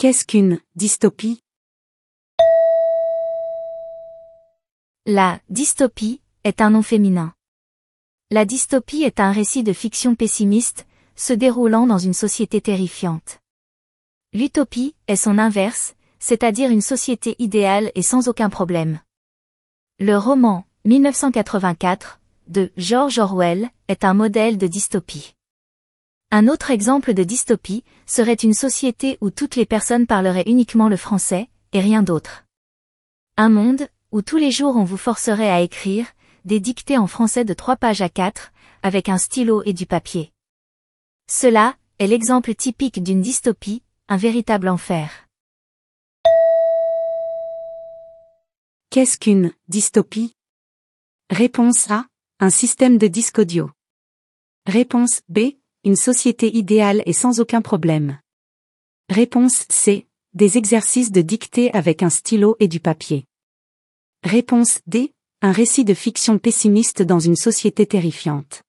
Qu'est-ce qu'une dystopie? La dystopie est un nom féminin. La dystopie est un récit de fiction pessimiste, se déroulant dans une société terrifiante. L'utopie est son inverse, c'est-à-dire une société idéale et sans aucun problème. Le roman 1984 de George Orwell est un modèle de dystopie. Un autre exemple de dystopie serait une société où toutes les personnes parleraient uniquement le français, et rien d'autre. Un monde, où tous les jours on vous forcerait à écrire, des dictées en français de trois pages à quatre, avec un stylo et du papier. Cela, est l'exemple typique d'une dystopie, un véritable enfer. Qu'est-ce qu'une dystopie? Réponse A. Un système de disque audio. Réponse B une société idéale et sans aucun problème. Réponse C. Des exercices de dictée avec un stylo et du papier. Réponse D. Un récit de fiction pessimiste dans une société terrifiante.